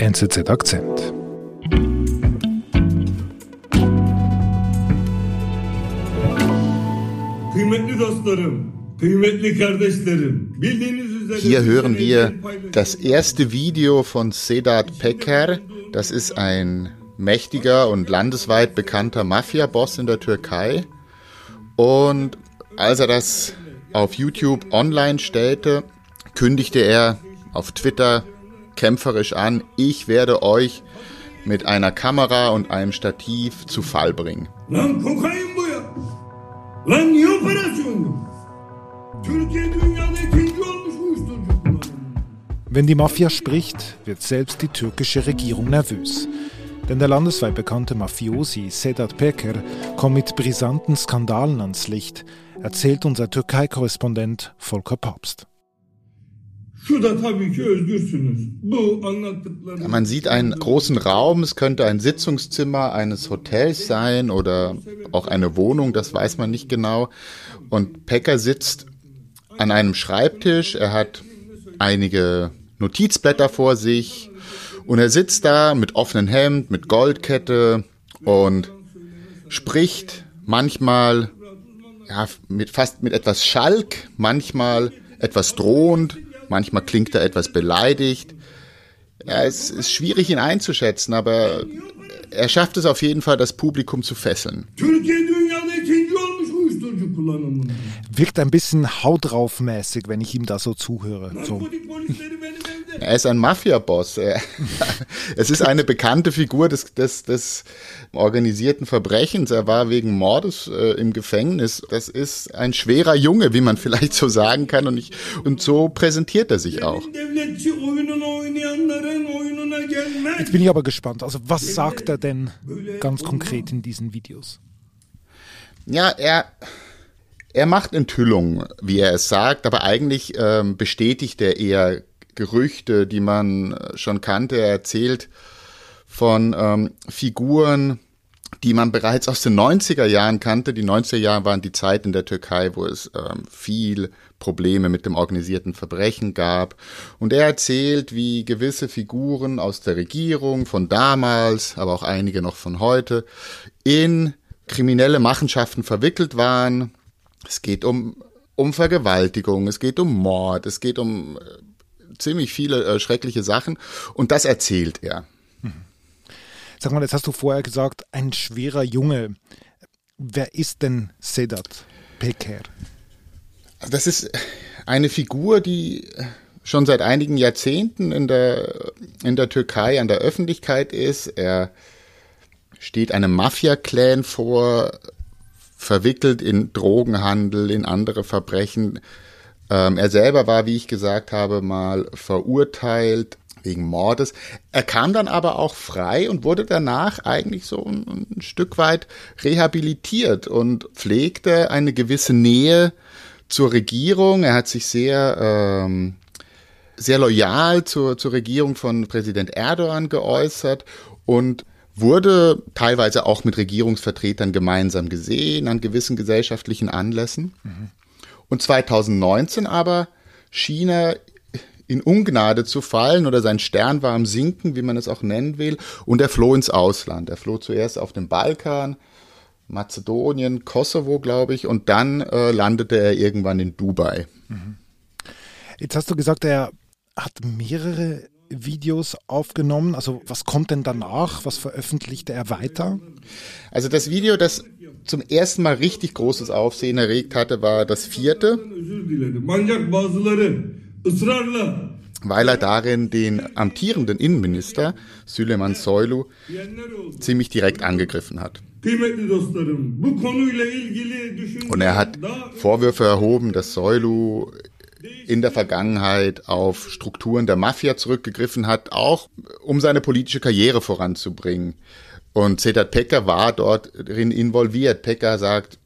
NZZ Akzent. Hier hören wir das erste Video von Sedat Peker. Das ist ein mächtiger und landesweit bekannter Mafia-Boss in der Türkei. Und als er das auf YouTube online stellte, kündigte er auf Twitter kämpferisch an, ich werde euch mit einer Kamera und einem Stativ zu Fall bringen. Wenn die Mafia spricht, wird selbst die türkische Regierung nervös. Denn der landesweit bekannte Mafiosi Sedat Peker kommt mit brisanten Skandalen ans Licht, erzählt unser Türkei-Korrespondent Volker Papst. Man sieht einen großen Raum, es könnte ein Sitzungszimmer eines Hotels sein oder auch eine Wohnung, das weiß man nicht genau. Und Pecker sitzt an einem Schreibtisch, er hat einige Notizblätter vor sich, und er sitzt da mit offenem Hemd, mit Goldkette und spricht manchmal ja, mit fast mit etwas Schalk, manchmal etwas drohend, manchmal klingt er etwas beleidigt. Ja, es ist schwierig ihn einzuschätzen, aber er schafft es auf jeden Fall, das Publikum zu fesseln. Wirkt ein bisschen Haut drauf mäßig, wenn ich ihm da so zuhöre. So. Er ist ein Mafia-Boss. Es ist eine bekannte Figur des, des, des organisierten Verbrechens. Er war wegen Mordes äh, im Gefängnis. Das ist ein schwerer Junge, wie man vielleicht so sagen kann. Und, ich, und so präsentiert er sich auch. Jetzt bin ich aber gespannt. Also was sagt er denn ganz konkret in diesen Videos? Ja, er er macht Enthüllungen, wie er es sagt, aber eigentlich ähm, bestätigt er eher Gerüchte, die man äh, schon kannte. Er erzählt von ähm, Figuren, die man bereits aus den 90er Jahren kannte. Die 90er Jahre waren die Zeit in der Türkei, wo es ähm, viel Probleme mit dem organisierten Verbrechen gab. Und er erzählt, wie gewisse Figuren aus der Regierung von damals, aber auch einige noch von heute, in kriminelle Machenschaften verwickelt waren es geht um, um Vergewaltigung, es geht um Mord, es geht um äh, ziemlich viele äh, schreckliche Sachen und das erzählt er. Mhm. Sag mal, jetzt hast du vorher gesagt, ein schwerer Junge. Wer ist denn Sedat Peker? Das ist eine Figur, die schon seit einigen Jahrzehnten in der, in der Türkei an der Öffentlichkeit ist. Er steht einem Mafia-Clan vor, verwickelt in Drogenhandel, in andere Verbrechen. Ähm, er selber war, wie ich gesagt habe, mal verurteilt wegen Mordes. Er kam dann aber auch frei und wurde danach eigentlich so ein, ein Stück weit rehabilitiert und pflegte eine gewisse Nähe zur Regierung. Er hat sich sehr ähm, sehr loyal zur, zur Regierung von Präsident Erdogan geäußert und wurde teilweise auch mit Regierungsvertretern gemeinsam gesehen an gewissen gesellschaftlichen Anlässen. Mhm. Und 2019 aber schien er in Ungnade zu fallen oder sein Stern war am Sinken, wie man es auch nennen will, und er floh ins Ausland. Er floh zuerst auf den Balkan, Mazedonien, Kosovo, glaube ich, und dann äh, landete er irgendwann in Dubai. Mhm. Jetzt hast du gesagt, er hat mehrere Videos aufgenommen? Also was kommt denn danach? Was veröffentlichte er weiter? Also das Video, das zum ersten Mal richtig großes Aufsehen erregt hatte, war das vierte. Weil er darin den amtierenden Innenminister Süleyman Soylu ziemlich direkt angegriffen hat. Und er hat Vorwürfe erhoben, dass Soylu in der Vergangenheit auf Strukturen der Mafia zurückgegriffen hat, auch um seine politische Karriere voranzubringen. Und Sedat Pecker war dort drin involviert. Pecker sagt,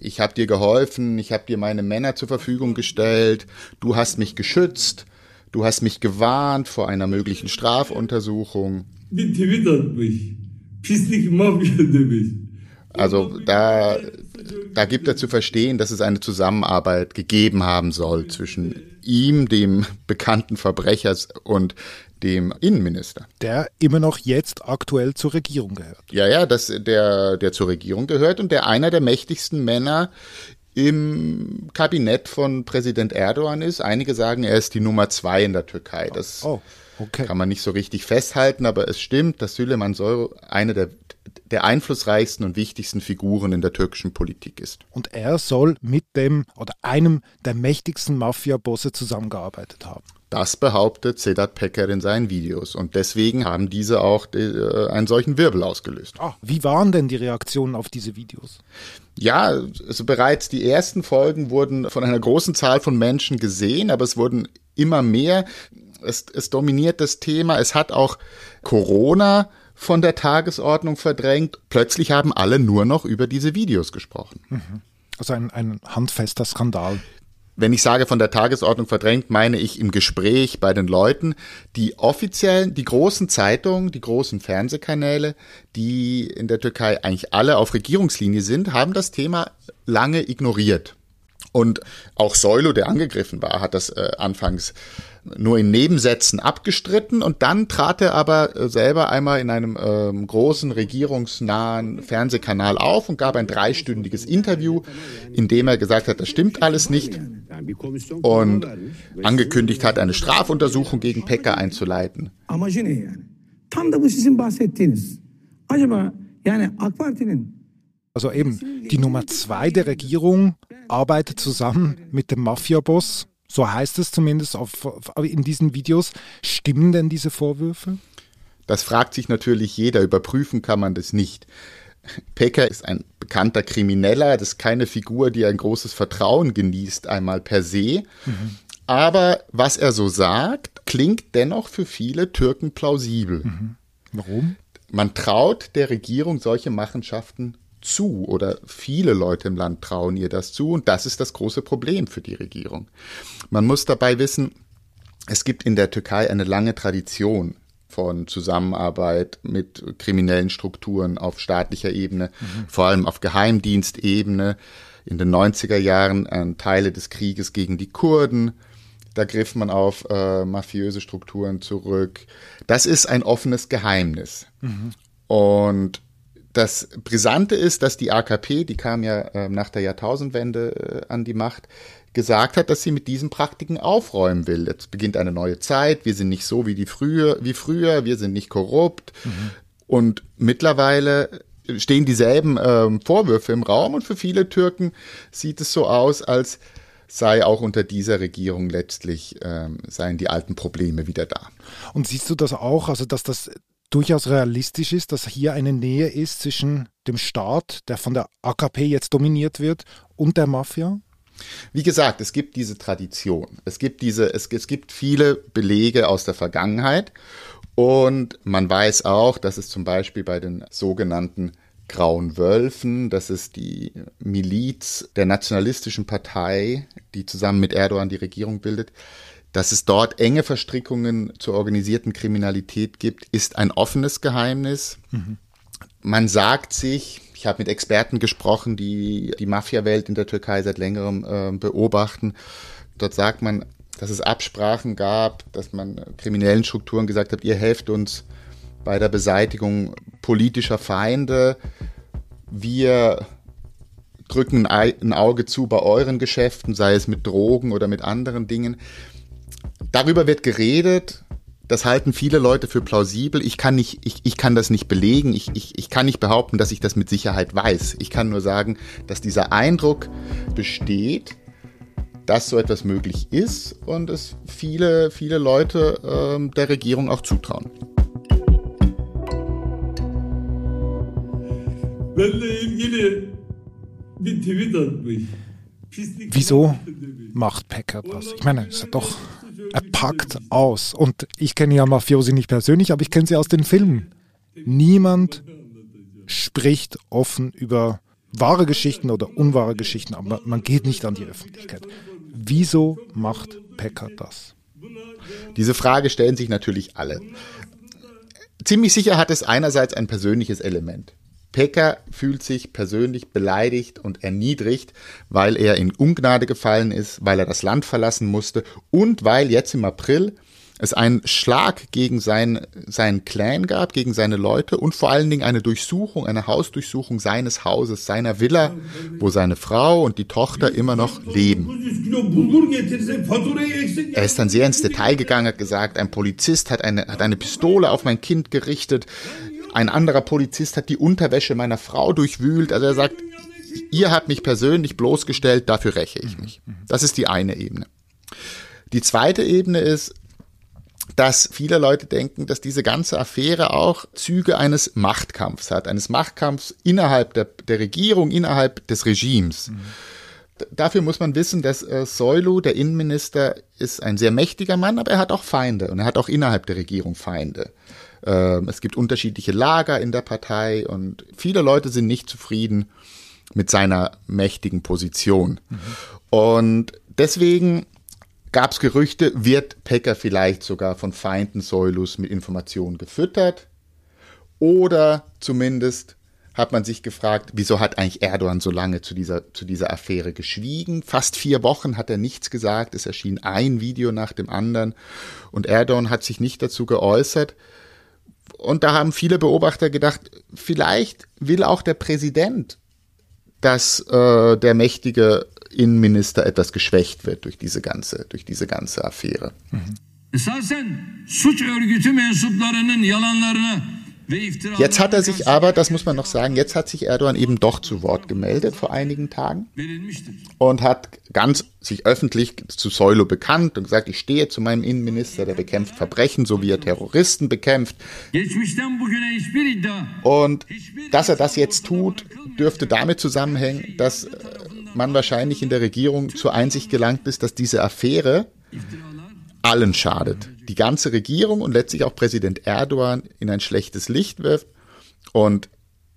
ich habe dir geholfen, ich habe dir meine Männer zur Verfügung gestellt, du hast mich geschützt, du hast mich gewarnt vor einer möglichen Strafuntersuchung. Also da da gibt er zu verstehen, dass es eine Zusammenarbeit gegeben haben soll zwischen ihm, dem bekannten Verbrechers, und dem Innenminister. Der immer noch jetzt aktuell zur Regierung gehört. Ja, ja, das, der, der zur Regierung gehört und der einer der mächtigsten Männer im Kabinett von Präsident Erdogan ist. Einige sagen, er ist die Nummer zwei in der Türkei. Das oh, okay. kann man nicht so richtig festhalten, aber es stimmt, dass Süleyman Soylu eine der, der einflussreichsten und wichtigsten Figuren in der türkischen Politik ist. Und er soll mit dem oder einem der mächtigsten Mafia-Bosse zusammengearbeitet haben. Das behauptet Sedat Peker in seinen Videos und deswegen haben diese auch äh, einen solchen Wirbel ausgelöst. Ah, wie waren denn die Reaktionen auf diese Videos? Ja, also bereits die ersten Folgen wurden von einer großen Zahl von Menschen gesehen, aber es wurden immer mehr. Es, es dominiert das Thema. Es hat auch Corona von der Tagesordnung verdrängt. Plötzlich haben alle nur noch über diese Videos gesprochen. Mhm. Also ein, ein handfester Skandal. Wenn ich sage von der Tagesordnung verdrängt, meine ich im Gespräch bei den Leuten. Die offiziellen, die großen Zeitungen, die großen Fernsehkanäle, die in der Türkei eigentlich alle auf Regierungslinie sind, haben das Thema lange ignoriert. Und auch Seulo, der angegriffen war, hat das äh, anfangs nur in Nebensätzen abgestritten. Und dann trat er aber äh, selber einmal in einem ähm, großen regierungsnahen Fernsehkanal auf und gab ein dreistündiges Interview, in dem er gesagt hat, das stimmt alles nicht. Und angekündigt hat, eine Strafuntersuchung gegen Pekka einzuleiten. Also eben, die Nummer zwei der Regierung arbeitet zusammen mit dem Mafia-Boss so heißt es zumindest auf, in diesen Videos. Stimmen denn diese Vorwürfe? Das fragt sich natürlich jeder. Überprüfen kann man das nicht. Pecker ist ein bekannter Krimineller. Das ist keine Figur, die ein großes Vertrauen genießt, einmal per se. Mhm. Aber was er so sagt, klingt dennoch für viele Türken plausibel. Mhm. Warum? Man traut der Regierung solche Machenschaften zu oder viele Leute im Land trauen ihr das zu und das ist das große Problem für die Regierung. Man muss dabei wissen, es gibt in der Türkei eine lange Tradition von Zusammenarbeit mit kriminellen Strukturen auf staatlicher Ebene, mhm. vor allem auf Geheimdienstebene. In den 90er Jahren äh, Teile des Krieges gegen die Kurden. Da griff man auf äh, mafiöse Strukturen zurück. Das ist ein offenes Geheimnis. Mhm. Und das Brisante ist, dass die AKP, die kam ja äh, nach der Jahrtausendwende äh, an die Macht, gesagt hat, dass sie mit diesen Praktiken aufräumen will. Jetzt beginnt eine neue Zeit, wir sind nicht so wie die früher, wie früher, wir sind nicht korrupt. Mhm. Und mittlerweile stehen dieselben äh, Vorwürfe im Raum und für viele Türken sieht es so aus, als sei auch unter dieser Regierung letztlich ähm, seien die alten Probleme wieder da. Und siehst du das auch, also dass das durchaus realistisch ist, dass hier eine Nähe ist zwischen dem Staat, der von der AKP jetzt dominiert wird, und der Mafia? Wie gesagt, es gibt diese Tradition. Es gibt diese, es, es gibt viele Belege aus der Vergangenheit. Und man weiß auch, dass es zum Beispiel bei den sogenannten Grauen Wölfen, das ist die Miliz der nationalistischen Partei, die zusammen mit Erdogan die Regierung bildet, dass es dort enge Verstrickungen zur organisierten Kriminalität gibt, ist ein offenes Geheimnis. Mhm. Man sagt sich, ich habe mit Experten gesprochen, die die Mafia-Welt in der Türkei seit längerem äh, beobachten. Dort sagt man, dass es Absprachen gab, dass man kriminellen Strukturen gesagt hat, ihr helft uns bei der Beseitigung politischer Feinde. Wir drücken ein Auge zu bei euren Geschäften, sei es mit Drogen oder mit anderen Dingen. Darüber wird geredet. Das halten viele Leute für plausibel. Ich kann nicht, ich, ich kann das nicht belegen. Ich, ich, ich kann nicht behaupten, dass ich das mit Sicherheit weiß. Ich kann nur sagen, dass dieser Eindruck besteht, dass so etwas möglich ist und es viele, viele Leute ähm, der Regierung auch zutrauen. Wieso macht Packer das? Ich meine, es ist doch er packt aus. Und ich kenne ja Mafiosi nicht persönlich, aber ich kenne sie aus den Filmen. Niemand spricht offen über wahre Geschichten oder unwahre Geschichten, aber man geht nicht an die Öffentlichkeit. Wieso macht Pecker das? Diese Frage stellen sich natürlich alle. Ziemlich sicher hat es einerseits ein persönliches Element. Peker fühlt sich persönlich beleidigt und erniedrigt, weil er in Ungnade gefallen ist, weil er das Land verlassen musste und weil jetzt im April es einen Schlag gegen sein, seinen Clan gab, gegen seine Leute und vor allen Dingen eine Durchsuchung, eine Hausdurchsuchung seines Hauses, seiner Villa, wo seine Frau und die Tochter immer noch leben. Er ist dann sehr ins Detail gegangen, hat gesagt, ein Polizist hat eine, hat eine Pistole auf mein Kind gerichtet, ein anderer Polizist hat die Unterwäsche meiner Frau durchwühlt. Also er sagt, ihr habt mich persönlich bloßgestellt, dafür räche ich mich. Das ist die eine Ebene. Die zweite Ebene ist, dass viele Leute denken, dass diese ganze Affäre auch Züge eines Machtkampfs hat, eines Machtkampfs innerhalb der, der Regierung, innerhalb des Regimes. Mhm. Dafür muss man wissen, dass äh, Soilu, der Innenminister, ist ein sehr mächtiger Mann, aber er hat auch Feinde und er hat auch innerhalb der Regierung Feinde. Ähm, es gibt unterschiedliche Lager in der Partei und viele Leute sind nicht zufrieden mit seiner mächtigen Position. Mhm. Und deswegen gab es Gerüchte, wird Pecker vielleicht sogar von Feinden Soilus mit Informationen gefüttert? Oder zumindest hat man sich gefragt, wieso hat eigentlich Erdogan so lange zu dieser, zu dieser Affäre geschwiegen? Fast vier Wochen hat er nichts gesagt. Es erschien ein Video nach dem anderen und Erdogan hat sich nicht dazu geäußert. Und da haben viele Beobachter gedacht, vielleicht will auch der Präsident, dass äh, der mächtige Innenminister etwas geschwächt wird durch diese ganze, durch diese ganze Affäre. Mhm. Jetzt hat er sich aber, das muss man noch sagen, jetzt hat sich Erdogan eben doch zu Wort gemeldet vor einigen Tagen und hat ganz sich öffentlich zu Seulo bekannt und gesagt, ich stehe zu meinem Innenminister, der bekämpft Verbrechen, so wie er Terroristen bekämpft. Und dass er das jetzt tut, dürfte damit zusammenhängen, dass man wahrscheinlich in der Regierung zur Einsicht gelangt ist, dass diese Affäre allen schadet. Die ganze Regierung und letztlich auch Präsident Erdogan in ein schlechtes Licht wirft. Und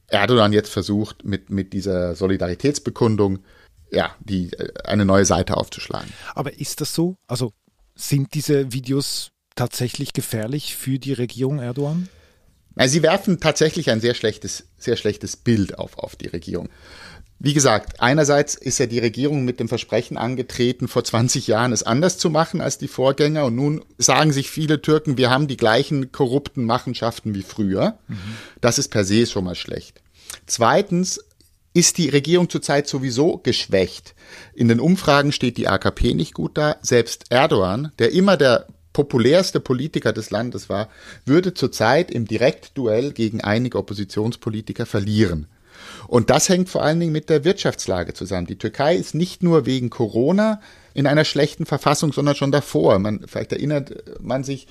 Erdogan jetzt versucht, mit, mit dieser Solidaritätsbekundung ja, die, äh, eine neue Seite aufzuschlagen. Aber ist das so? Also sind diese Videos tatsächlich gefährlich für die Regierung Erdogan? sie werfen tatsächlich ein sehr schlechtes, sehr schlechtes Bild auf, auf die Regierung. Wie gesagt, einerseits ist ja die Regierung mit dem Versprechen angetreten, vor 20 Jahren es anders zu machen als die Vorgänger. Und nun sagen sich viele Türken, wir haben die gleichen korrupten Machenschaften wie früher. Mhm. Das ist per se schon mal schlecht. Zweitens ist die Regierung zurzeit sowieso geschwächt. In den Umfragen steht die AKP nicht gut da. Selbst Erdogan, der immer der populärste Politiker des Landes war, würde zurzeit im Direktduell gegen einige Oppositionspolitiker verlieren. Und das hängt vor allen Dingen mit der Wirtschaftslage zusammen. Die Türkei ist nicht nur wegen Corona in einer schlechten Verfassung, sondern schon davor. Man, vielleicht erinnert man sich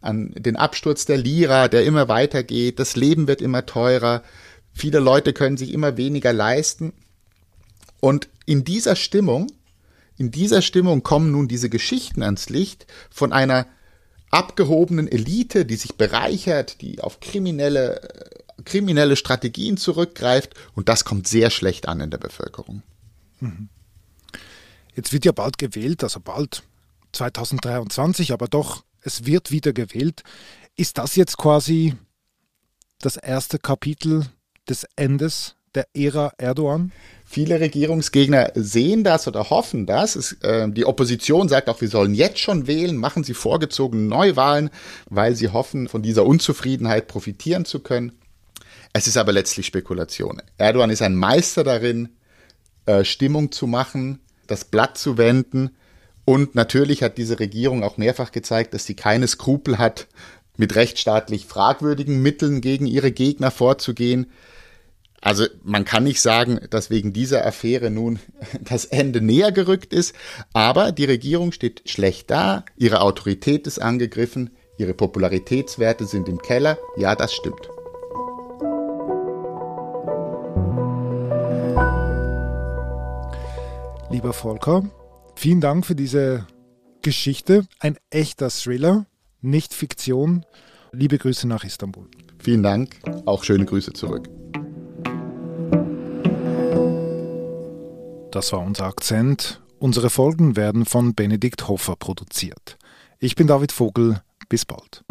an den Absturz der Lira, der immer weitergeht. Das Leben wird immer teurer. Viele Leute können sich immer weniger leisten. Und in dieser Stimmung, in dieser Stimmung kommen nun diese Geschichten ans Licht von einer abgehobenen Elite, die sich bereichert, die auf kriminelle kriminelle Strategien zurückgreift und das kommt sehr schlecht an in der Bevölkerung. Mhm. Jetzt wird ja bald gewählt, also bald 2023, aber doch, es wird wieder gewählt. Ist das jetzt quasi das erste Kapitel des Endes der Ära Erdogan? Viele Regierungsgegner sehen das oder hoffen das. Es, äh, die Opposition sagt auch, wir sollen jetzt schon wählen, machen sie vorgezogene Neuwahlen, weil sie hoffen, von dieser Unzufriedenheit profitieren zu können. Es ist aber letztlich Spekulation. Erdogan ist ein Meister darin, äh, Stimmung zu machen, das Blatt zu wenden. Und natürlich hat diese Regierung auch mehrfach gezeigt, dass sie keine Skrupel hat, mit rechtsstaatlich fragwürdigen Mitteln gegen ihre Gegner vorzugehen. Also man kann nicht sagen, dass wegen dieser Affäre nun das Ende näher gerückt ist, aber die Regierung steht schlecht da, ihre Autorität ist angegriffen, ihre Popularitätswerte sind im Keller. Ja, das stimmt. Lieber Volker, vielen Dank für diese Geschichte. Ein echter Thriller, nicht Fiktion. Liebe Grüße nach Istanbul. Vielen Dank, auch schöne Grüße zurück. Das war unser Akzent. Unsere Folgen werden von Benedikt Hoffer produziert. Ich bin David Vogel. Bis bald.